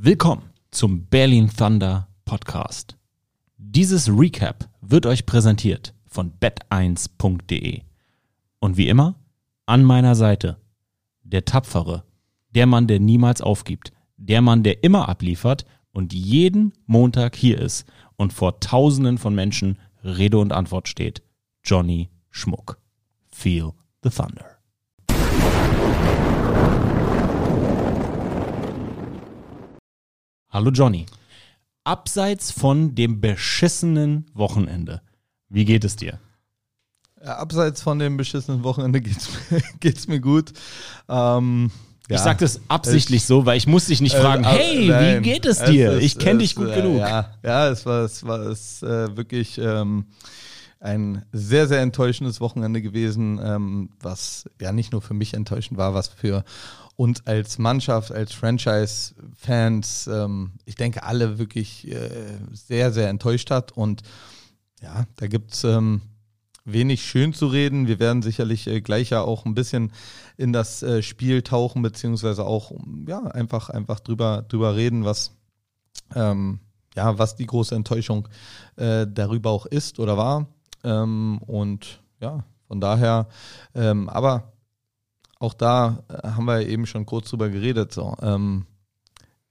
Willkommen zum Berlin Thunder Podcast. Dieses Recap wird euch präsentiert von bet1.de. Und wie immer, an meiner Seite der Tapfere, der Mann, der niemals aufgibt, der Mann, der immer abliefert und jeden Montag hier ist und vor Tausenden von Menschen Rede und Antwort steht, Johnny Schmuck. Feel the Thunder. Hallo Johnny. Abseits von dem beschissenen Wochenende, wie geht es dir? Abseits von dem beschissenen Wochenende geht's mir, geht's mir gut. Ähm, ja. Ich sage das absichtlich ich, so, weil ich muss dich nicht äh, fragen, äh, hey, nein, wie geht es dir? Es ich kenne dich gut äh, genug. Ja, ja, es war, es war es, äh, wirklich ähm, ein sehr, sehr enttäuschendes Wochenende gewesen, ähm, was ja nicht nur für mich enttäuschend war, was für uns als Mannschaft, als Franchise-Fans, ähm, ich denke, alle wirklich äh, sehr, sehr enttäuscht hat. Und ja, da gibt's ähm, wenig schön zu reden. Wir werden sicherlich äh, gleich ja auch ein bisschen in das äh, Spiel tauchen, beziehungsweise auch ja, einfach, einfach drüber, drüber reden, was, ähm, ja, was die große Enttäuschung äh, darüber auch ist oder war. Ähm, und ja, von daher, ähm, aber auch da äh, haben wir eben schon kurz drüber geredet. So, ähm,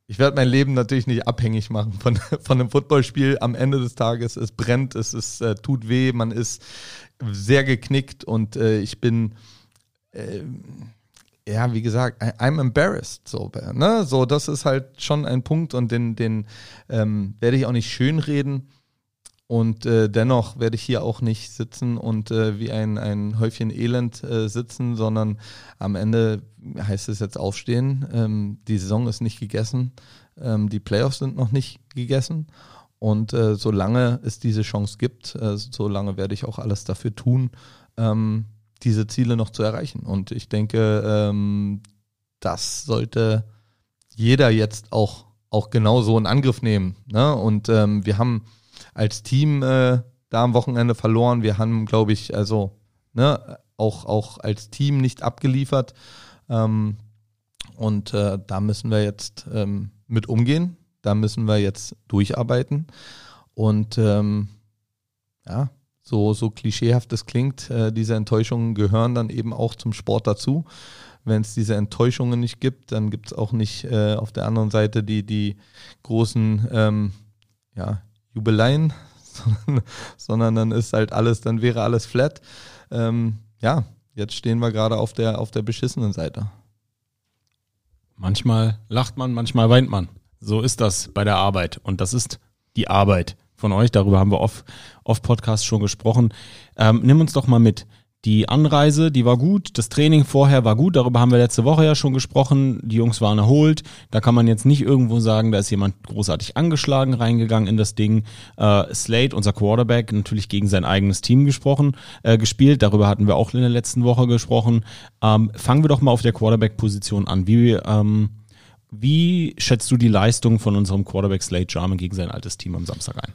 ich werde mein Leben natürlich nicht abhängig machen von, von einem Footballspiel. Am Ende des Tages, es brennt, es ist, äh, tut weh, man ist sehr geknickt und äh, ich bin, äh, ja, wie gesagt, I'm embarrassed. So, ne? so, das ist halt schon ein Punkt und den, den ähm, werde ich auch nicht schönreden. Und äh, dennoch werde ich hier auch nicht sitzen und äh, wie ein, ein Häufchen Elend äh, sitzen, sondern am Ende heißt es jetzt aufstehen. Ähm, die Saison ist nicht gegessen, ähm, die Playoffs sind noch nicht gegessen. Und äh, solange es diese Chance gibt, äh, solange werde ich auch alles dafür tun, ähm, diese Ziele noch zu erreichen. Und ich denke, ähm, das sollte jeder jetzt auch, auch genau so in Angriff nehmen. Ne? Und ähm, wir haben als Team äh, da am Wochenende verloren. Wir haben, glaube ich, also ne, auch, auch als Team nicht abgeliefert. Ähm, und äh, da müssen wir jetzt ähm, mit umgehen. Da müssen wir jetzt durcharbeiten. Und ähm, ja, so, so klischeehaft es klingt, äh, diese Enttäuschungen gehören dann eben auch zum Sport dazu. Wenn es diese Enttäuschungen nicht gibt, dann gibt es auch nicht äh, auf der anderen Seite die, die großen ähm, ja, Jubeleien, sondern, sondern, dann ist halt alles, dann wäre alles flat. Ähm, ja, jetzt stehen wir gerade auf der, auf der beschissenen Seite. Manchmal lacht man, manchmal weint man. So ist das bei der Arbeit. Und das ist die Arbeit von euch. Darüber haben wir oft, oft Podcast schon gesprochen. Ähm, nimm uns doch mal mit. Die Anreise, die war gut, das Training vorher war gut, darüber haben wir letzte Woche ja schon gesprochen. Die Jungs waren erholt. Da kann man jetzt nicht irgendwo sagen, da ist jemand großartig angeschlagen reingegangen in das Ding. Äh, Slade, unser Quarterback, natürlich gegen sein eigenes Team gesprochen, äh, gespielt. Darüber hatten wir auch in der letzten Woche gesprochen. Ähm, fangen wir doch mal auf der Quarterback-Position an. Wie, ähm, wie schätzt du die Leistung von unserem Quarterback Slade Jarman gegen sein altes Team am Samstag ein?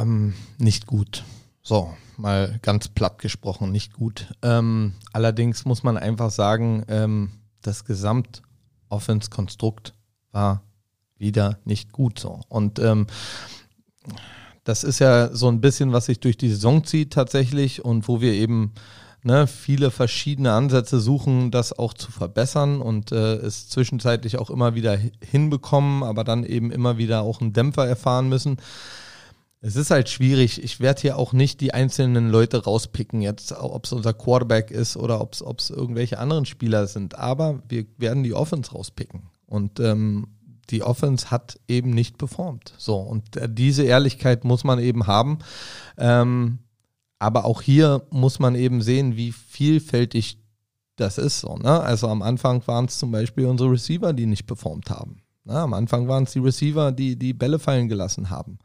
Ähm, nicht gut. So, mal ganz platt gesprochen, nicht gut. Ähm, allerdings muss man einfach sagen, ähm, das Gesamt-Offense-Konstrukt war wieder nicht gut so. Und ähm, das ist ja so ein bisschen, was sich durch die Saison zieht tatsächlich und wo wir eben ne, viele verschiedene Ansätze suchen, das auch zu verbessern und äh, es zwischenzeitlich auch immer wieder hinbekommen, aber dann eben immer wieder auch einen Dämpfer erfahren müssen. Es ist halt schwierig. Ich werde hier auch nicht die einzelnen Leute rauspicken, jetzt, ob es unser Quarterback ist oder ob es irgendwelche anderen Spieler sind. Aber wir werden die Offense rauspicken. Und ähm, die Offense hat eben nicht performt. So, und äh, diese Ehrlichkeit muss man eben haben. Ähm, aber auch hier muss man eben sehen, wie vielfältig das ist. So, ne? Also am Anfang waren es zum Beispiel unsere Receiver, die nicht performt haben. Ne? Am Anfang waren es die Receiver, die die Bälle fallen gelassen haben.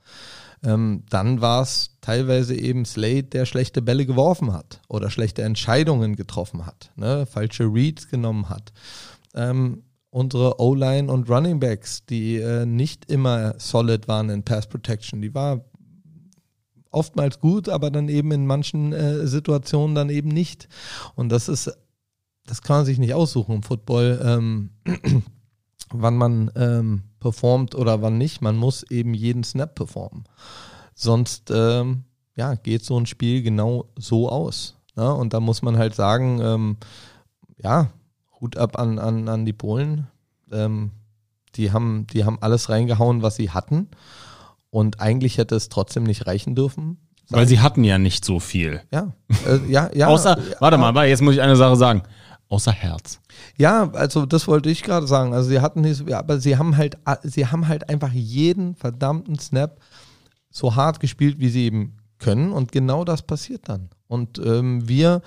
Ähm, dann war es teilweise eben Slade, der schlechte Bälle geworfen hat oder schlechte Entscheidungen getroffen hat, ne? falsche Reads genommen hat. Ähm, unsere O-Line und Running Backs, die äh, nicht immer solid waren in Pass Protection, die war oftmals gut, aber dann eben in manchen äh, Situationen dann eben nicht. Und das ist, das kann man sich nicht aussuchen im Football, ähm, wann man ähm, performt oder wann nicht. Man muss eben jeden Snap performen. Sonst ähm, ja, geht so ein Spiel genau so aus. Ne? Und da muss man halt sagen, ähm, ja, Hut ab an, an, an die Polen. Ähm, die, haben, die haben alles reingehauen, was sie hatten. Und eigentlich hätte es trotzdem nicht reichen dürfen. Weil sie hatten ja nicht so viel. Ja, äh, ja, ja. Außer, warte mal, jetzt muss ich eine Sache sagen. Außer Herz. Ja, also das wollte ich gerade sagen. Also sie hatten nicht, aber sie haben halt, sie haben halt einfach jeden verdammten Snap so hart gespielt, wie sie eben können. Und genau das passiert dann. Und ähm, wir,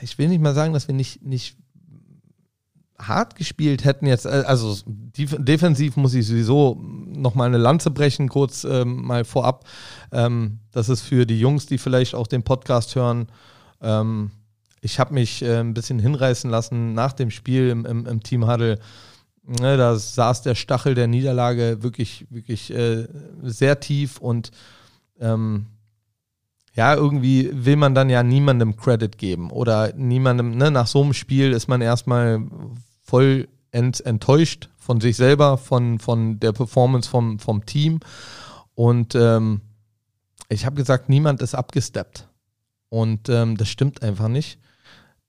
ich will nicht mal sagen, dass wir nicht, nicht hart gespielt hätten jetzt, äh, also defensiv muss ich sowieso nochmal eine Lanze brechen, kurz ähm, mal vorab. Ähm, das ist für die Jungs, die vielleicht auch den Podcast hören. Ähm, ich habe mich äh, ein bisschen hinreißen lassen nach dem Spiel im, im, im Team Huddle. Ne, da saß der Stachel der Niederlage wirklich, wirklich äh, sehr tief und ähm, ja, irgendwie will man dann ja niemandem Credit geben oder niemandem, ne, nach so einem Spiel ist man erstmal voll ent, enttäuscht von sich selber, von, von der Performance vom, vom Team. Und ähm, ich habe gesagt, niemand ist abgesteppt. Und ähm, das stimmt einfach nicht.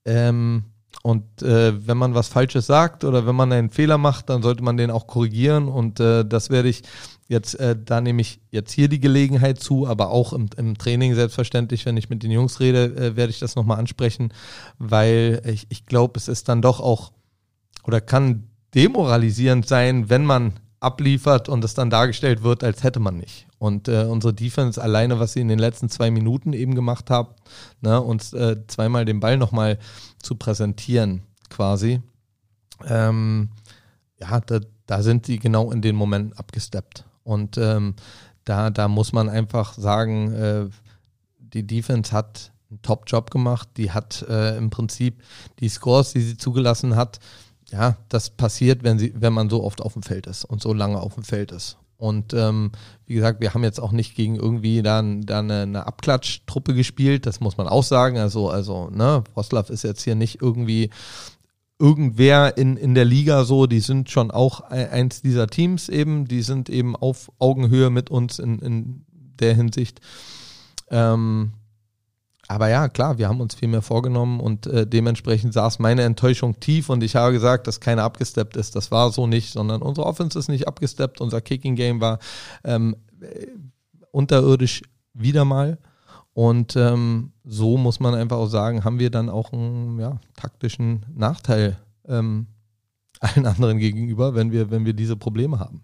Ähm, und äh, wenn man was Falsches sagt oder wenn man einen Fehler macht, dann sollte man den auch korrigieren. Und äh, das werde ich jetzt, äh, da nehme ich jetzt hier die Gelegenheit zu, aber auch im, im Training selbstverständlich, wenn ich mit den Jungs rede, äh, werde ich das nochmal ansprechen, weil ich, ich glaube, es ist dann doch auch oder kann demoralisierend sein, wenn man abliefert und es dann dargestellt wird, als hätte man nicht. Und äh, unsere Defense alleine, was sie in den letzten zwei Minuten eben gemacht haben, ne, uns äh, zweimal den Ball nochmal zu präsentieren, quasi, ähm, ja, da, da sind sie genau in den Momenten abgesteppt. Und ähm, da, da muss man einfach sagen, äh, die Defense hat einen Top-Job gemacht. Die hat äh, im Prinzip die Scores, die sie zugelassen hat, ja, das passiert, wenn, sie, wenn man so oft auf dem Feld ist und so lange auf dem Feld ist. Und ähm, wie gesagt, wir haben jetzt auch nicht gegen irgendwie da, da eine, eine Abklatschtruppe gespielt, das muss man auch sagen. Also, also, ne, Wroclaw ist jetzt hier nicht irgendwie irgendwer in, in der Liga so, die sind schon auch eins dieser Teams eben, die sind eben auf Augenhöhe mit uns in, in der Hinsicht. Ähm, aber ja, klar, wir haben uns viel mehr vorgenommen und äh, dementsprechend saß meine Enttäuschung tief und ich habe gesagt, dass keiner abgesteppt ist. Das war so nicht, sondern unsere Offense ist nicht abgesteppt, unser Kicking Game war ähm, äh, unterirdisch wieder mal. Und ähm, so muss man einfach auch sagen, haben wir dann auch einen ja, taktischen Nachteil ähm, allen anderen gegenüber, wenn wir, wenn wir diese Probleme haben.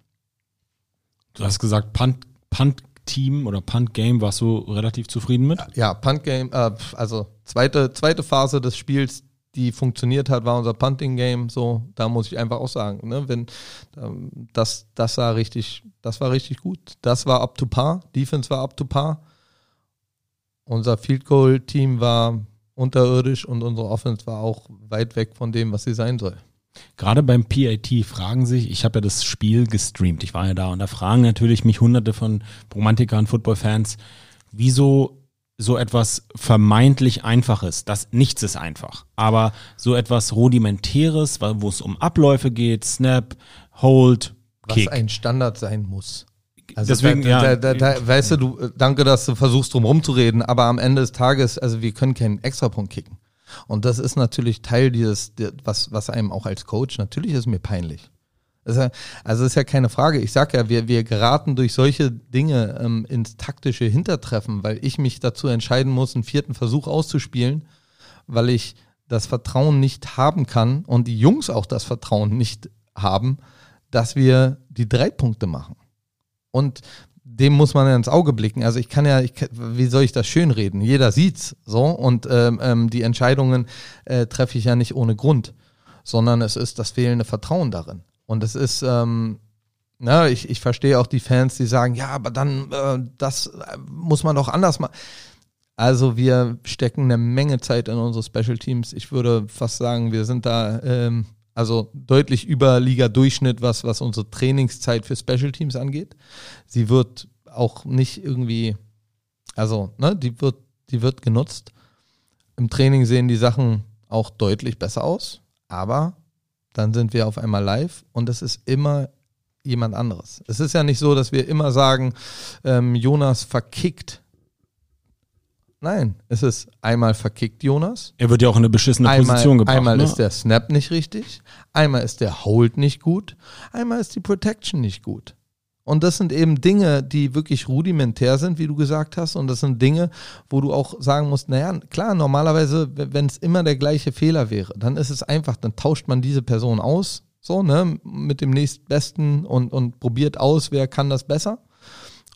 Du hast gesagt, Punt, Punt Team oder Punt Game warst du relativ zufrieden mit? Ja, Punt Game, äh, also zweite, zweite Phase des Spiels, die funktioniert hat, war unser Punting Game. So, da muss ich einfach auch sagen, ne, wenn ähm, das, das war richtig, das war richtig gut. Das war up to par. Defense war up to par. Unser Field Goal Team war unterirdisch und unsere Offense war auch weit weg von dem, was sie sein soll. Gerade beim PAT fragen sich, ich habe ja das Spiel gestreamt, ich war ja da und da fragen natürlich mich hunderte von Romantikern, Footballfans, wieso so etwas vermeintlich Einfaches, das nichts ist einfach, aber so etwas Rudimentäres, wo es um Abläufe geht, Snap, Hold, Kick. Was ein Standard sein muss. Also Deswegen, da, ja. Da, da, weißt du, du, danke, dass du versuchst, drum rumzureden, aber am Ende des Tages, also wir können keinen Extrapunkt kicken. Und das ist natürlich Teil dieses, was, was einem auch als Coach, natürlich ist mir peinlich. also es ist ja keine Frage. Ich sage ja, wir, wir geraten durch solche Dinge ähm, ins taktische Hintertreffen, weil ich mich dazu entscheiden muss, einen vierten Versuch auszuspielen, weil ich das Vertrauen nicht haben kann und die Jungs auch das Vertrauen nicht haben, dass wir die drei Punkte machen. Und dem muss man ja ins Auge blicken. Also ich kann ja, ich, wie soll ich das schönreden? Jeder sieht's so und ähm, ähm, die Entscheidungen äh, treffe ich ja nicht ohne Grund, sondern es ist das fehlende Vertrauen darin. Und es ist, ähm, na, ich, ich verstehe auch die Fans, die sagen, ja, aber dann, äh, das äh, muss man doch anders machen. Also wir stecken eine Menge Zeit in unsere Special Teams. Ich würde fast sagen, wir sind da ähm, also deutlich über Liga-Durchschnitt, was, was unsere Trainingszeit für Special Teams angeht. Sie wird auch nicht irgendwie, also, ne, die wird, die wird genutzt. Im Training sehen die Sachen auch deutlich besser aus, aber dann sind wir auf einmal live und es ist immer jemand anderes. Es ist ja nicht so, dass wir immer sagen, ähm, Jonas verkickt. Nein, es ist einmal verkickt Jonas. Er wird ja auch in eine beschissene Einmal, Position gebracht. einmal ne? ist der Snap nicht richtig, einmal ist der Hold nicht gut, einmal ist die Protection nicht gut. Und das sind eben Dinge, die wirklich rudimentär sind, wie du gesagt hast. Und das sind Dinge, wo du auch sagen musst, naja, klar, normalerweise, wenn es immer der gleiche Fehler wäre, dann ist es einfach, dann tauscht man diese Person aus, so, ne, mit dem nächstbesten und, und probiert aus, wer kann das besser.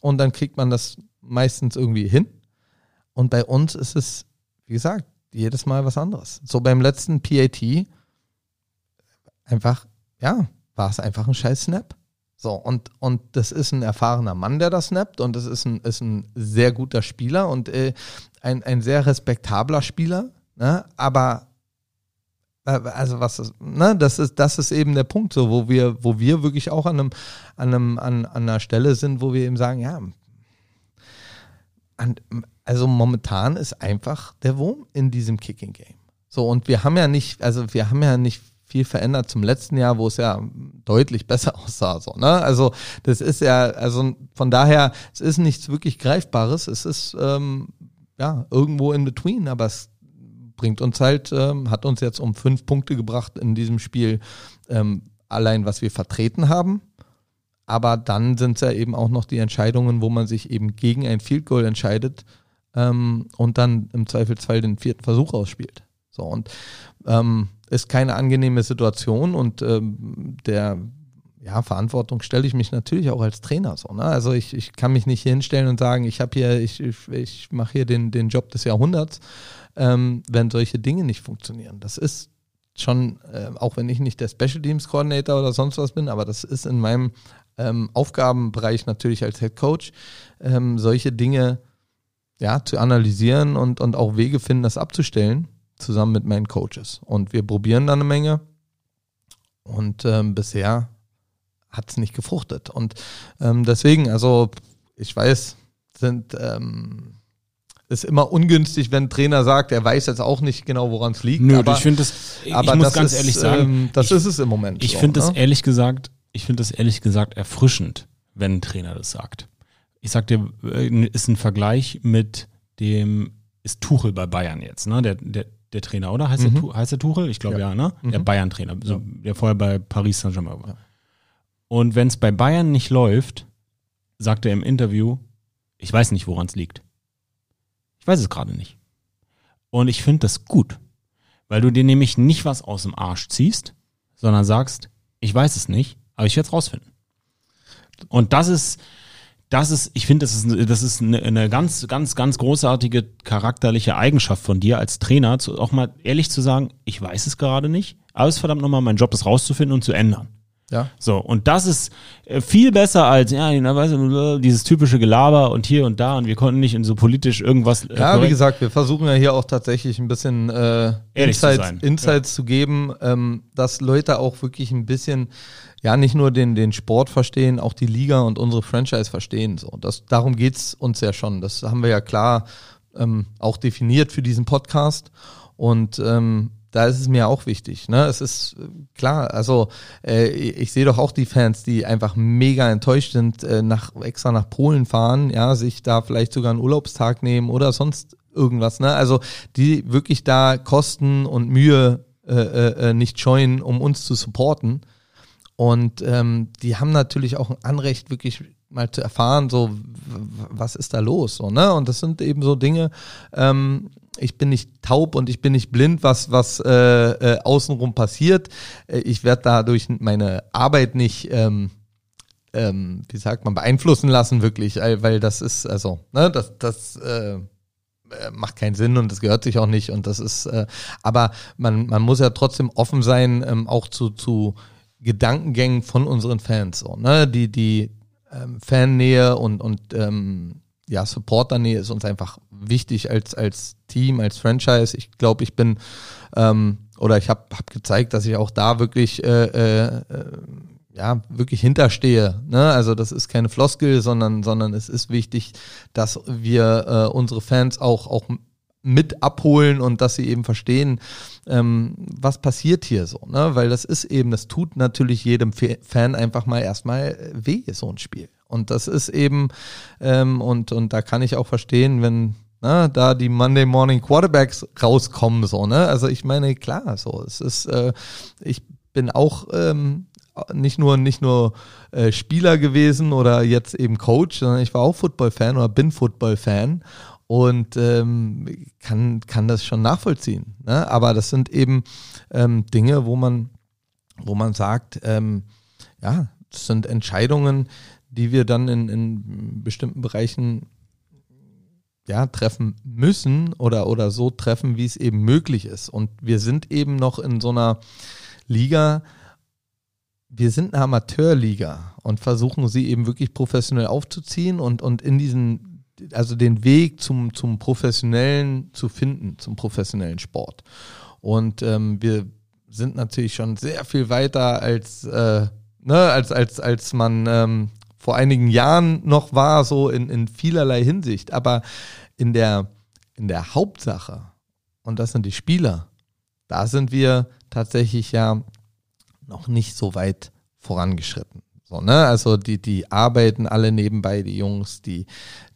Und dann kriegt man das meistens irgendwie hin. Und bei uns ist es, wie gesagt, jedes Mal was anderes. So beim letzten PAT einfach, ja, war es einfach ein scheiß Snap. So, und, und das ist ein erfahrener Mann, der das snappt und das ist ein, ist ein sehr guter Spieler und äh, ein, ein sehr respektabler Spieler, ne? aber also was ist, ne, das ist, das ist eben der Punkt, so, wo wir, wo wir wirklich auch an einem, an einem, an, an einer Stelle sind, wo wir eben sagen, ja, an, also momentan ist einfach der Wurm in diesem Kicking Game. So, und wir haben ja nicht, also wir haben ja nicht viel verändert zum letzten Jahr, wo es ja deutlich besser aussah. So, ne? Also das ist ja, also von daher, es ist nichts wirklich Greifbares. Es ist ähm, ja irgendwo in between, aber es bringt uns halt, ähm, hat uns jetzt um fünf Punkte gebracht in diesem Spiel, ähm, allein was wir vertreten haben. Aber dann sind es ja eben auch noch die Entscheidungen, wo man sich eben gegen ein Field Goal entscheidet ähm, und dann im Zweifelsfall den vierten Versuch ausspielt. So und ähm, ist keine angenehme Situation und ähm, der ja, Verantwortung stelle ich mich natürlich auch als Trainer so. Ne? Also ich, ich kann mich nicht hier hinstellen und sagen, ich habe hier, ich, ich, ich mache hier den, den Job des Jahrhunderts, ähm, wenn solche Dinge nicht funktionieren. Das ist schon, äh, auch wenn ich nicht der Special Teams Coordinator oder sonst was bin, aber das ist in meinem ähm, Aufgabenbereich natürlich als Head Coach, ähm, solche Dinge ja, zu analysieren und, und auch Wege finden, das abzustellen zusammen mit meinen Coaches. Und wir probieren dann eine Menge. Und ähm, bisher hat es nicht gefruchtet. Und ähm, deswegen, also ich weiß, sind ähm, ist immer ungünstig, wenn ein Trainer sagt, er weiß jetzt auch nicht genau, woran es liegt. Nö, aber, ich finde das, ich aber muss das ganz ist, ehrlich sagen, ähm, das ich, ist es im Moment. ich so, finde das ne? ehrlich gesagt, ich finde das ehrlich gesagt erfrischend, wenn ein Trainer das sagt. Ich sag dir, äh, ist ein Vergleich mit dem, ist Tuchel bei Bayern jetzt, ne? Der, der, der Trainer, oder? Heißt, Mhm. der, heißt der Tuchel? Ich glaube ja. Ja. ne? Der Mhm. Bayern-Trainer, so, der vorher bei Paris Saint-Germain war. Ja. Und wenn es bei Bayern nicht läuft, sagt er im Interview, ich weiß nicht, woran es liegt. Ich weiß es gerade nicht. Und ich finde das gut, weil du dir nämlich nicht was aus dem Arsch ziehst, sondern sagst, ich weiß es nicht, aber ich werde es rausfinden. Und das ist, das ist, ich finde, das ist, das ist eine, eine ganz, ganz, ganz großartige charakterliche Eigenschaft von dir als Trainer, zu, auch mal ehrlich zu sagen, ich weiß es gerade nicht, aber es ist verdammt nochmal mein Job, das rauszufinden und zu ändern. Ja. So, und das ist äh, viel besser als, ja, dieses typische Gelaber und hier und da und wir konnten nicht in so politisch irgendwas. Äh, Ja, wie gesagt, wir versuchen ja hier auch tatsächlich ein bisschen äh, Ehrlich zu Insights. Insights zu geben, ähm, dass Leute auch wirklich ein bisschen, ja, nicht nur den, den Sport verstehen, auch die Liga und unsere Franchise verstehen. So, das, darum geht's uns ja schon. Das haben wir ja klar ähm, auch definiert für diesen Podcast. Und ähm, da ist es mir auch wichtig. Ne? Es ist äh, klar, also äh, ich sehe doch auch die Fans, die einfach mega enttäuscht sind, äh, nach, extra nach Polen fahren, ja, sich da vielleicht sogar einen Urlaubstag nehmen oder sonst irgendwas. Ne? Also die wirklich da Kosten und Mühe äh, äh, äh, nicht scheuen, um uns zu supporten. Und ähm, die haben natürlich auch ein Anrecht, wirklich mal zu erfahren, so was ist da los, so ne? Und das sind eben so Dinge. Ähm, ich bin nicht taub und ich bin nicht blind, was was äh, äh, außenrum passiert. Äh, ich werde dadurch meine Arbeit nicht ähm, ähm, wie sagt man, beeinflussen lassen, wirklich, weil weil das ist, also, ne, das, das äh, äh, macht keinen Sinn und das gehört sich auch nicht und das ist, äh, aber man, man muss ja trotzdem offen sein, ähm, auch zu, zu Gedankengängen von unseren Fans, so, ne, die, die ähm, Fannähe und, und ähm, ja, Supporternähe ist uns einfach wichtig als, als Team, als Franchise. Ich glaube, ich bin ähm, oder ich habe hab gezeigt, dass ich auch da wirklich äh, äh, äh, ja, wirklich hinterstehe. Ne? Also das ist keine Floskel, sondern, sondern es ist wichtig, dass wir äh, unsere Fans auch, auch mit abholen und dass sie eben verstehen, ähm, was passiert hier so, ne? Weil das ist eben, das tut natürlich jedem Fan einfach mal erstmal weh, so ein Spiel. Und das ist eben, ähm, und, und da kann ich auch verstehen, wenn na, da die Monday Morning Quarterbacks rauskommen, so, ne? Also ich meine, klar, so, es ist, äh, ich bin auch ähm, nicht nur nicht nur äh, Spieler gewesen oder jetzt eben Coach, sondern ich war auch Football-Fan oder bin Football-Fan und ähm, kann, kann das schon nachvollziehen. Ne? Aber das sind eben ähm, Dinge, wo man, wo man sagt, ähm, ja, das sind Entscheidungen, die wir dann in, in bestimmten Bereichen ja, treffen müssen oder, oder so treffen, wie es eben möglich ist. Und wir sind eben noch in so einer Liga, wir sind eine Amateurliga und versuchen sie eben wirklich professionell aufzuziehen und, und in diesen, also den Weg zum, zum professionellen zu finden, zum professionellen Sport. Und ähm, wir sind natürlich schon sehr viel weiter als, äh, ne, als, als, als man ähm, vor einigen Jahren noch war, so in, in vielerlei Hinsicht. Aber in der, in der Hauptsache, und das sind die Spieler, da sind wir tatsächlich ja noch nicht so weit vorangeschritten. So, ne? Also die, die arbeiten alle nebenbei, die Jungs, die,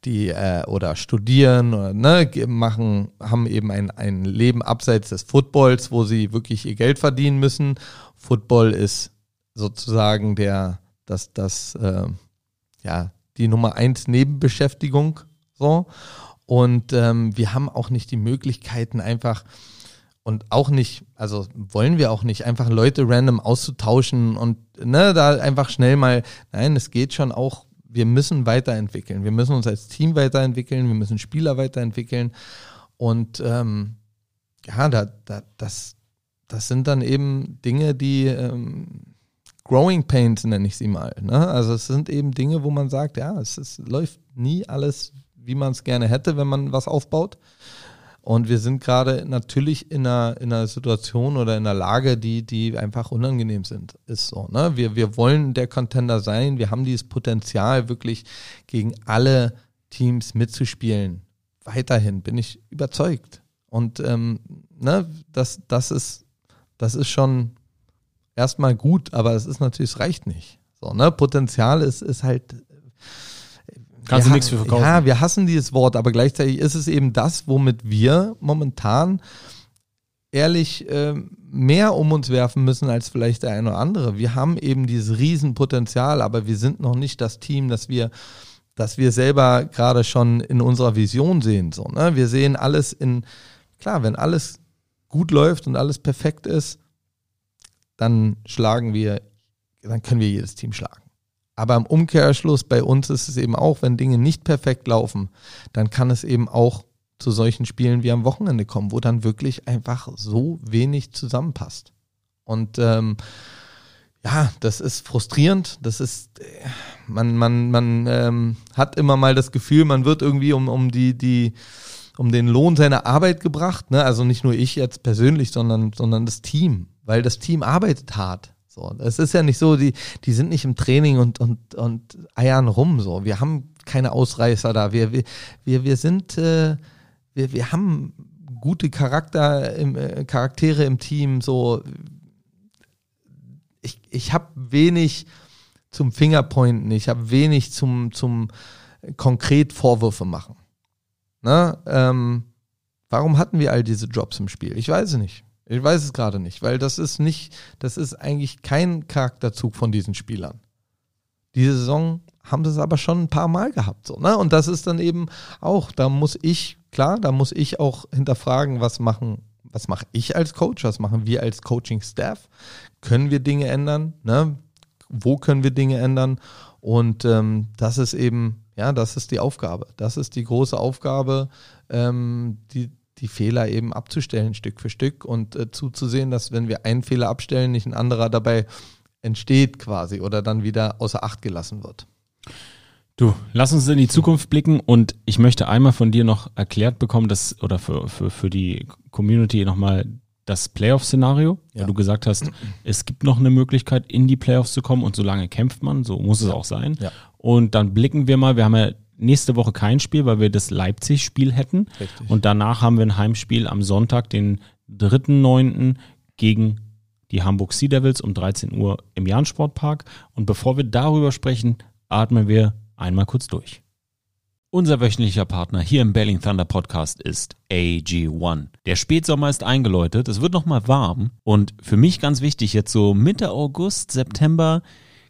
die äh, oder studieren oder ne, machen, haben eben ein, ein Leben abseits des Footballs, wo sie wirklich ihr Geld verdienen müssen. Football ist sozusagen der, das, das, äh, ja, die Nummer eins Nebenbeschäftigung. So. Und ähm, wir haben auch nicht die Möglichkeiten, einfach und auch nicht, also wollen wir auch nicht, einfach Leute random auszutauschen und ne, da einfach schnell mal, nein, es geht schon auch, wir müssen weiterentwickeln. Wir müssen uns als Team weiterentwickeln, wir müssen Spieler weiterentwickeln. Und ähm, ja, da, da, das, das sind dann eben Dinge, die ähm, Growing Pains nenne ich sie mal. Ne? Also es sind eben Dinge, wo man sagt, ja, es, es läuft nie alles, wie man es gerne hätte, wenn man was aufbaut. Und wir sind gerade natürlich in einer, in einer Situation oder in einer Lage, die, die einfach unangenehm sind. Ist so, ne? Wir, wir wollen der Contender sein. Wir haben dieses Potenzial, wirklich gegen alle Teams mitzuspielen. Weiterhin bin ich überzeugt. Und ähm, ne, das, das ist, das ist schon erstmal gut, aber es ist natürlich, es reicht nicht. So, ne? Potenzial ist, ist halt Kannst du nichts für verkaufen. Ja, wir hassen dieses Wort, aber gleichzeitig ist es eben das, womit wir momentan ehrlich äh, mehr um uns werfen müssen als vielleicht der eine oder andere. Wir haben eben dieses Riesenpotenzial, aber wir sind noch nicht das Team, das wir, das wir selber gerade schon in unserer Vision sehen. So, ne? Wir sehen alles in, klar, wenn alles gut läuft und alles perfekt ist, dann schlagen wir, dann können wir jedes Team schlagen. Aber im Umkehrschluss bei uns ist es eben auch, wenn Dinge nicht perfekt laufen, dann kann es eben auch zu solchen Spielen wie am Wochenende kommen, wo dann wirklich einfach so wenig zusammenpasst. Und ähm, ja, das ist frustrierend. Das ist, man, man, man ähm, hat immer mal das Gefühl, man wird irgendwie um, um die, die, um den Lohn seiner Arbeit gebracht. Ne? Also nicht nur ich jetzt persönlich, sondern, sondern das Team, weil das Team arbeitet hart. So, es ist ja nicht so, die, die sind nicht im Training und, und, und eiern rum. So, wir haben keine Ausreißer da. Wir, wir, wir, wir sind, äh, wir, wir haben gute Charakter im, äh, Charaktere im Team. So, ich, ich habe wenig zum Fingerpointen, ich habe wenig zum, zum konkret Vorwürfe machen. Ne? Ähm, warum hatten wir all diese Jobs im Spiel? Ich weiß es nicht. Ich weiß es gerade nicht, weil das ist nicht, das ist eigentlich kein Charakterzug von diesen Spielern. Diese Saison haben sie es aber schon ein paar Mal gehabt, so, ne? Und das ist dann eben auch, da muss ich, klar, da muss ich auch hinterfragen, was machen, was mache ich als Coach, was machen wir als Coaching-Staff? Können wir Dinge ändern? Ne? Wo können wir Dinge ändern? Und ähm, das ist eben, ja, das ist die Aufgabe. Das ist die große Aufgabe, ähm, die, die Fehler eben abzustellen, Stück für Stück und äh, zuzusehen, dass wenn wir einen Fehler abstellen, nicht ein anderer dabei entsteht quasi oder dann wieder außer Acht gelassen wird. Du, lass uns in die Zukunft blicken und ich möchte einmal von dir noch erklärt bekommen, dass, oder für, für, für die Community nochmal das Playoff-Szenario, ja. weil du gesagt hast, es gibt noch eine Möglichkeit, in die Playoffs zu kommen und solange kämpft man, so muss es auch sein. Ja. Und dann blicken wir mal, wir haben ja nächste Woche kein Spiel, weil wir das Leipzig-Spiel hätten. Richtig. Und danach haben wir ein Heimspiel am Sonntag, den 3.9. gegen die Hamburg Sea Devils um 13 Uhr im Jahn-Sportpark. Und bevor wir darüber sprechen, atmen wir einmal kurz durch. Unser wöchentlicher Partner hier im Belling Thunder Podcast ist AG1. Der Spätsommer ist eingeläutet, es wird nochmal warm und für mich ganz wichtig, jetzt so Mitte August, September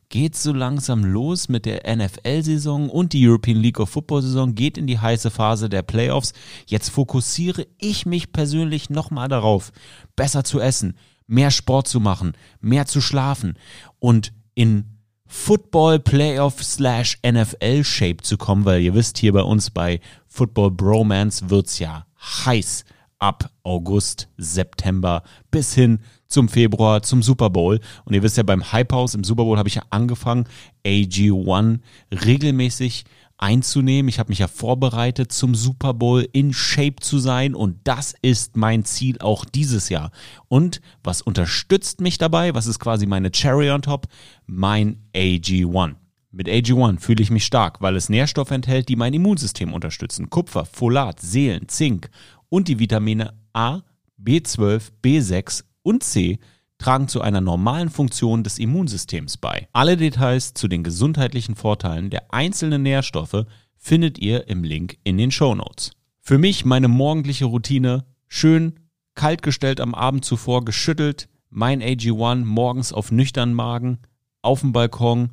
geht so langsam los mit der NFL-Saison und die European League of Football-Saison geht in die heiße Phase der Playoffs. Jetzt fokussiere ich mich persönlich nochmal darauf, besser zu essen, mehr Sport zu machen, mehr zu schlafen und in Football Playoff slash NFL Shape zu kommen, weil ihr wisst, hier bei uns bei Football Bromance wird's ja heiß ab August, September bis hin zum Februar, zum Super Bowl. Und ihr wisst ja, beim Hype House im Super Bowl habe ich ja angefangen, AG1 regelmäßig einzunehmen. Ich habe mich ja vorbereitet, zum Super Bowl in Shape zu sein und das ist mein Ziel auch dieses Jahr. Und was unterstützt mich dabei? Was ist quasi meine Cherry on top? Mein AG1. Mit AG1 fühle ich mich stark, weil es Nährstoffe enthält, die mein Immunsystem unterstützen. Kupfer, Folat, Seelen, Zink und die Vitamine A, B12, B6 und C tragen zu einer normalen Funktion des Immunsystems bei. Alle Details zu den gesundheitlichen Vorteilen der einzelnen Nährstoffe findet ihr im Link in den Show Notes. Für mich meine morgendliche Routine schön kalt gestellt am Abend zuvor geschüttelt, mein AG1 morgens auf nüchternen Magen, auf dem Balkon,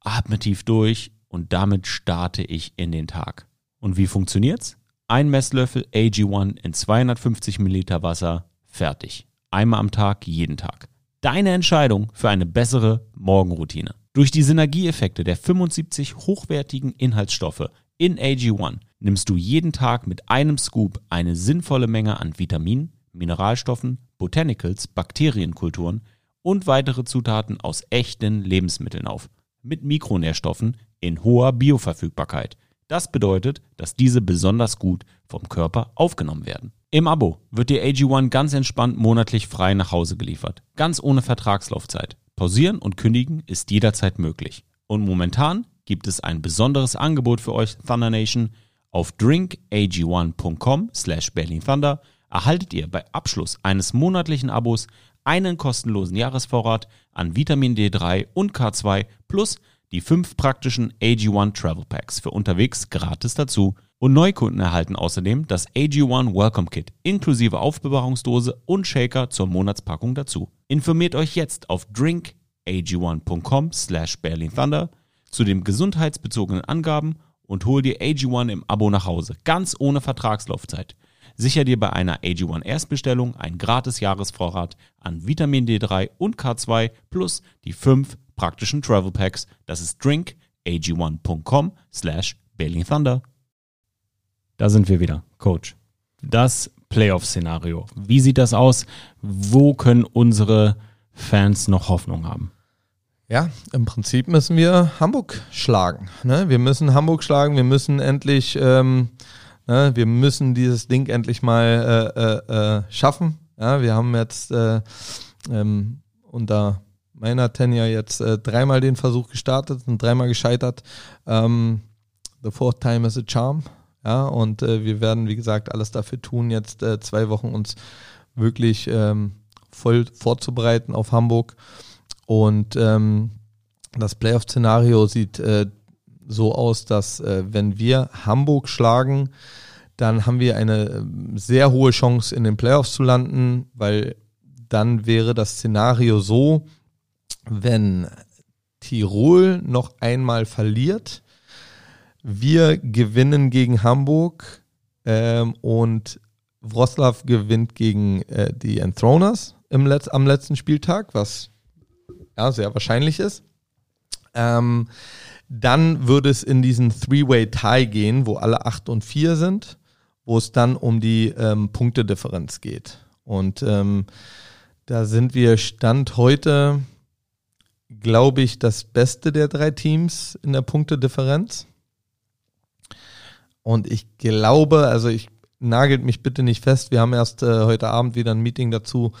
atme tief durch und damit starte ich in den Tag. Und wie funktioniert's? Ein Messlöffel AG1 in 250 Milliliter Wasser, fertig. Einmal am Tag, jeden Tag. Deine Entscheidung für eine bessere Morgenroutine. Durch die Synergieeffekte der 75 hochwertigen Inhaltsstoffe in AG1 nimmst du jeden Tag mit einem Scoop eine sinnvolle Menge an Vitaminen, Mineralstoffen, Botanicals, Bakterienkulturen und weitere Zutaten aus echten Lebensmitteln auf. Mit Mikronährstoffen in hoher Bioverfügbarkeit. Das bedeutet, dass diese besonders gut vom Körper aufgenommen werden. Im Abo wird dir AG1 ganz entspannt monatlich frei nach Hause geliefert. Ganz ohne Vertragslaufzeit. Pausieren und kündigen ist jederzeit möglich. Und momentan gibt es ein besonderes Angebot für euch Thunder Nation. Auf drinkag1.com slash Berlin Thunder erhaltet ihr bei Abschluss eines monatlichen Abos einen kostenlosen Jahresvorrat an Vitamin D3 und K2 plus die fünf praktischen AG1 Travel Packs für unterwegs gratis dazu. Und Neukunden erhalten außerdem das AG1 Welcome Kit inklusive Aufbewahrungsdose und Shaker zur Monatspackung dazu. Informiert euch jetzt auf drinkag1.com slash Berlin Thunder zu den gesundheitsbezogenen Angaben und hol dir AG1 im Abo nach Hause, ganz ohne Vertragslaufzeit. Sicher dir bei einer AG1 Erstbestellung ein gratis Jahresvorrat an Vitamin D3 und K2 plus die fünf praktischen Travel Packs. Das ist drinkag1.com slash Berlin Thunder. Da sind wir wieder, Coach. Das Playoff-Szenario. Wie sieht das aus? Wo können unsere Fans noch Hoffnung haben? Ja, im Prinzip müssen wir Hamburg schlagen. Ne? Wir müssen Hamburg schlagen, wir müssen endlich, ähm, ne? wir müssen dieses Ding endlich mal äh, äh, äh, schaffen. Ja, wir haben jetzt äh, ähm, unter meiner Tenure jetzt äh, dreimal den Versuch gestartet und dreimal gescheitert. Ähm, the fourth time is a charm. Ja, und äh, wir werden, wie gesagt, alles dafür tun, jetzt äh, zwei Wochen uns wirklich ähm, voll vorzubereiten auf Hamburg. Und ähm, das Playoff-Szenario sieht äh, so aus, dass äh, wenn wir Hamburg schlagen, dann haben wir eine äh, sehr hohe Chance in den Playoffs zu landen, weil dann wäre das Szenario so, wenn Tirol noch einmal verliert, wir gewinnen gegen Hamburg ähm, und Wroclaw gewinnt gegen äh, die Enthroners im Letz am letzten Spieltag, was ja sehr wahrscheinlich ist. Ähm, dann würde es in diesen Three-Way-Tie gehen, wo alle 8 und 4 sind, wo es dann um die ähm, Punktedifferenz geht. Und ähm, da sind wir Stand heute, glaube ich, das Beste der drei Teams in der Punktedifferenz. Und ich glaube, also ich nagelt mich bitte nicht fest, wir haben erst äh, heute Abend wieder ein Meeting dazu.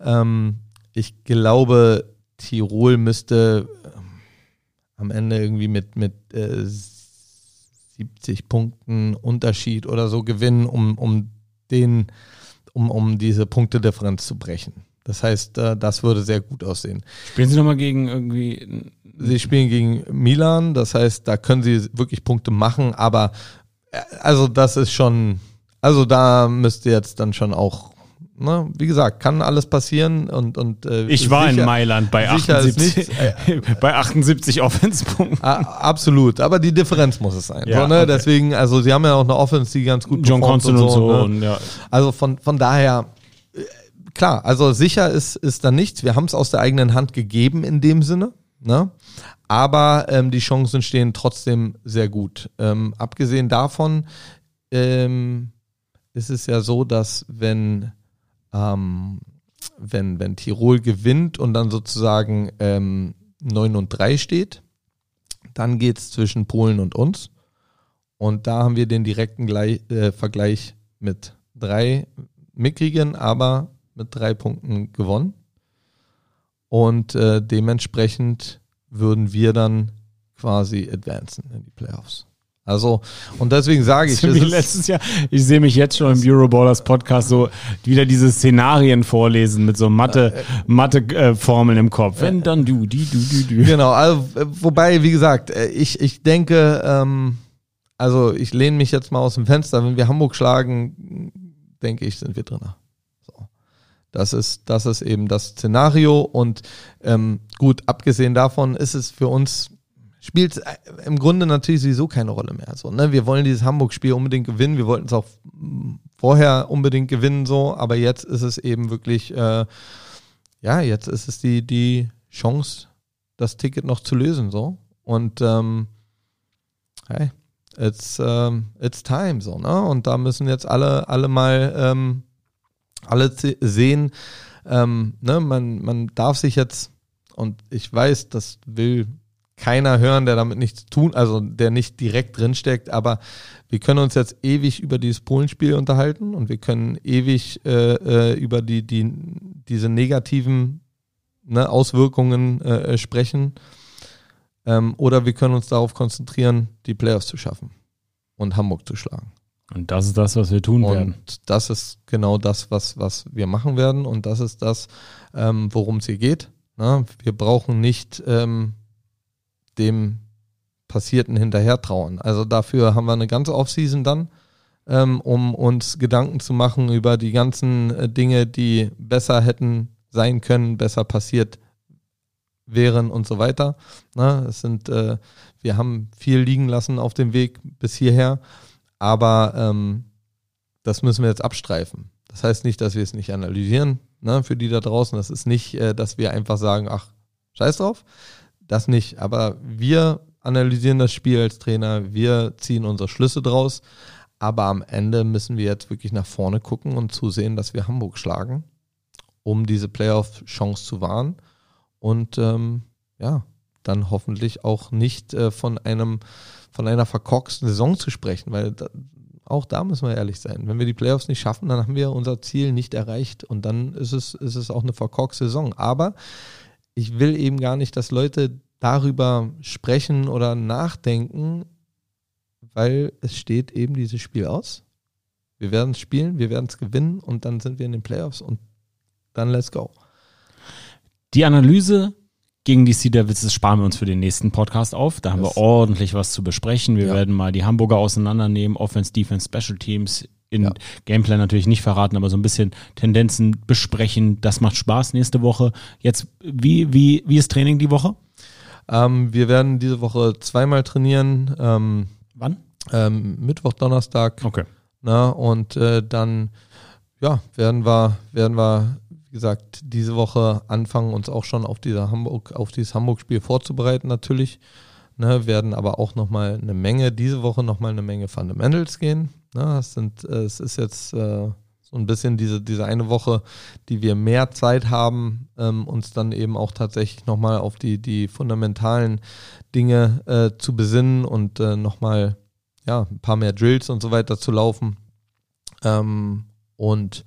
Ähm, ich glaube, Tirol müsste äh, am Ende irgendwie mit, mit äh, 70 Punkten Unterschied oder so gewinnen, um, um den, um, um diese Punktedifferenz zu brechen. Das heißt, äh, das würde sehr gut aussehen. Spielen Sie nochmal gegen irgendwie. Sie spielen gegen Milan, das heißt, da können Sie wirklich Punkte machen, aber äh, also das ist schon, also da müsste jetzt dann schon auch ne, wie gesagt, kann alles passieren und und äh, ich war sicher, in Mailand bei 78 äh, bei 78 Offense-Punkten. Absolut, aber die Differenz muss es sein. Ja, so, ne? Okay. Deswegen, also sie haben ja auch eine Offense, die ganz gut John Constant und so. Und so ne? und, ja. Also von von daher klar, also sicher ist ist da nichts. Wir haben es aus der eigenen Hand gegeben in dem Sinne, ne? Aber ähm, die Chancen stehen trotzdem sehr gut. Ähm, abgesehen davon ähm, ist es ja so, dass wenn ähm, wenn, wenn Tirol gewinnt und dann sozusagen ähm, 9 und 3 steht, dann geht es zwischen Polen und uns. Und da haben wir den direkten Gleich, äh, Vergleich mit drei mickrigen, aber mit drei Punkten gewonnen. Und äh, dementsprechend würden wir dann quasi advancen in die Playoffs. Also, und deswegen sage ich. Das letztes Jahr, ich sehe mich jetzt schon im Euroballers Podcast so wieder diese Szenarien vorlesen mit so Mathe, Mathe-Formeln im Kopf. Wenn, dann du, die, du, du, du. Genau, also, wobei, wie gesagt, äh, ich, ich denke, ähm, also ich lehne mich jetzt mal aus dem Fenster, wenn wir Hamburg schlagen, denke ich, sind wir drin. Das ist, das ist eben das Szenario und ähm, gut, abgesehen davon ist es für uns spielt äh, im Grunde natürlich sowieso keine Rolle mehr. So, ne? Wir wollen dieses Hamburg-Spiel unbedingt gewinnen. Wir wollten es auch vorher unbedingt gewinnen, so, aber jetzt ist es eben wirklich, äh, ja, jetzt ist es die, die Chance, das Ticket noch zu lösen, so. Und ähm, hey, it's, um, it's time, so, ne? Und da müssen jetzt alle, alle mal ähm, alle sehen, ähm, ne, man, man darf sich jetzt, und ich weiß, das will keiner hören, der damit nichts tun, also der nicht direkt drinsteckt, aber wir können uns jetzt ewig über dieses Polenspiel unterhalten und wir können ewig äh, äh, über die, die, diese negativen ne, Auswirkungen äh, sprechen. Ähm, oder wir können uns darauf konzentrieren, die Playoffs zu schaffen und Hamburg zu schlagen. Und das ist das, was wir tun und werden. Das ist genau das, was, was wir machen werden. Und das ist das, ähm, worum es hier geht. Na, ne? wir brauchen nicht ähm, dem Passierten hinterher trauen. Also dafür haben wir eine ganze Offseason dann, ähm, um uns Gedanken zu machen über die ganzen äh, Dinge, die besser hätten sein können, besser passiert wären und so weiter. Na, es sind, äh, wir haben viel liegen lassen auf dem Weg bis hierher, aber ähm, das müssen wir jetzt abstreifen. Das heißt nicht, dass wir es nicht analysieren, ne, für die da draußen. Das ist nicht, äh, dass wir einfach sagen, ach, scheiß drauf, das nicht. Aber wir analysieren das Spiel als Trainer, wir ziehen unsere Schlüsse draus. Aber am Ende müssen wir jetzt wirklich nach vorne gucken und zusehen, dass wir Hamburg schlagen, um diese Playoff-Chance zu wahren. Und ähm, ja, dann hoffentlich auch nicht äh, von einem von einer verkorksten Saison zu sprechen, weil da, auch da müssen wir ehrlich sein. Wenn wir die Playoffs nicht schaffen, dann haben wir unser Ziel nicht erreicht und dann ist es, ist es auch eine verkorkste Saison. Aber ich will eben gar nicht, dass Leute darüber sprechen oder nachdenken, weil es steht eben dieses Spiel aus. Wir werden es spielen, wir werden es gewinnen und dann sind wir in den Playoffs und dann let's go. Die Analyse gegen die Sea Devils, das sparen wir uns für den nächsten Podcast auf. Da haben das wir ordentlich was zu besprechen. Wir ja. werden mal die Hamburger auseinandernehmen, Offense, Defense, Special Teams, in ja. Gameplay natürlich nicht verraten, aber so ein bisschen Tendenzen besprechen. Das macht Spaß nächste Woche. Jetzt, wie, wie, wie ist Training die Woche? Ähm, wir werden diese Woche zweimal trainieren. Ähm, Wann? Ähm, Mittwoch, Donnerstag. Okay. Na, und äh, dann ja, werden wir, werden wir, wie gesagt, diese Woche anfangen, uns auch schon auf diese Hamburg, auf dieses Hamburg-Spiel vorzubereiten, natürlich. Ne, werden aber auch nochmal eine Menge, diese Woche nochmal eine Menge Fundamentals gehen. Ne, es, sind, es ist jetzt äh, so ein bisschen diese, diese eine Woche, die wir mehr Zeit haben, ähm, uns dann eben auch tatsächlich nochmal auf die, die fundamentalen Dinge äh, zu besinnen und äh, nochmal ja, ein paar mehr Drills und so weiter zu laufen. Ähm, und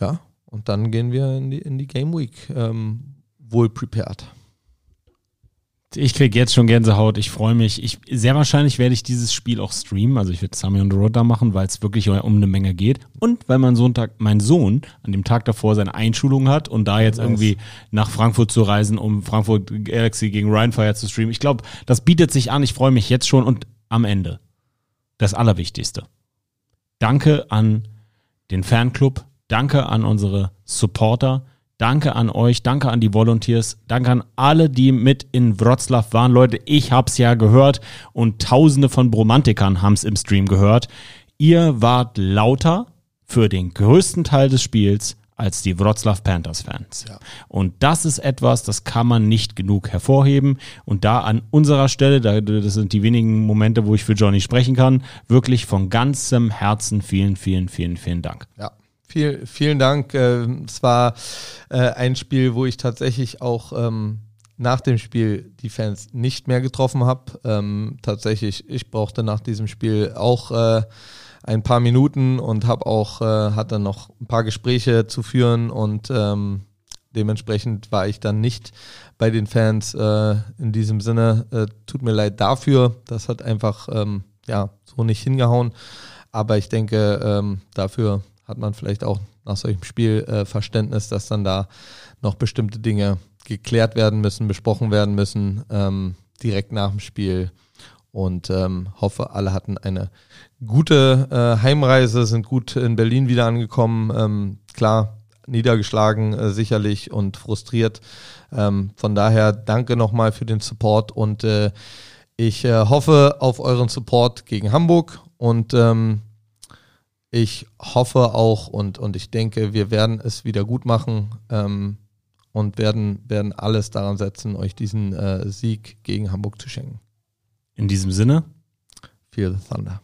ja, und dann gehen wir in die, in die Game Week ähm, wohl prepared. Ich kriege jetzt schon Gänsehaut, ich freue mich. Ich, sehr wahrscheinlich werde ich dieses Spiel auch streamen. Also ich werde Sammy on the Road da machen, weil es wirklich um eine Menge geht. Und weil mein Sonntag, mein Sohn an dem Tag davor seine Einschulung hat und da jetzt irgendwie nach Frankfurt zu reisen, um Frankfurt Galaxy gegen Rheinfire zu streamen. Ich glaube, das bietet sich an. Ich freue mich jetzt schon und am Ende. Das Allerwichtigste. Danke an den Fanclub. Danke an unsere Supporter. Danke an euch, danke an die Volunteers, danke an alle, die mit in Wroclaw waren. Leute, ich hab's ja gehört und tausende von Bromantikern haben's im Stream gehört. Ihr wart lauter für den größten Teil des Spiels als die Wroclaw Panthers Fans. Ja. Und das ist etwas, das kann man nicht genug hervorheben. Und da an unserer Stelle, das sind die wenigen Momente, wo ich für Johnny sprechen kann, wirklich von ganzem Herzen vielen, vielen, vielen, vielen Dank. Ja. Viel, vielen Dank. Äh, es war äh, ein Spiel, wo ich tatsächlich auch ähm, nach dem Spiel die Fans nicht mehr getroffen habe. Ähm, tatsächlich, ich brauchte nach diesem Spiel auch äh, ein paar Minuten und habe auch hatte noch ein paar Gespräche zu führen und ähm, dementsprechend war ich dann nicht bei den Fans in diesem Sinne. tut mir leid dafür. Das hat einfach ja so nicht hingehauen. Aber ich denke, dafür hat man vielleicht auch nach solchem Spiel äh, Verständnis, dass dann da noch bestimmte Dinge geklärt werden müssen, besprochen werden müssen, ähm, direkt nach dem Spiel. Und ähm, hoffe, alle hatten eine gute äh, Heimreise, sind gut in Berlin wieder angekommen. Ähm, klar, niedergeschlagen äh, sicherlich und frustriert. Ähm, von daher danke nochmal für den Support und äh, ich äh, hoffe auf euren Support gegen Hamburg und ähm, ich hoffe auch und, und ich denke, wir werden es wieder gut machen ähm, und werden, werden alles daran setzen, euch diesen äh, Sieg gegen Hamburg zu schenken. In diesem Sinne, Feel the Thunder.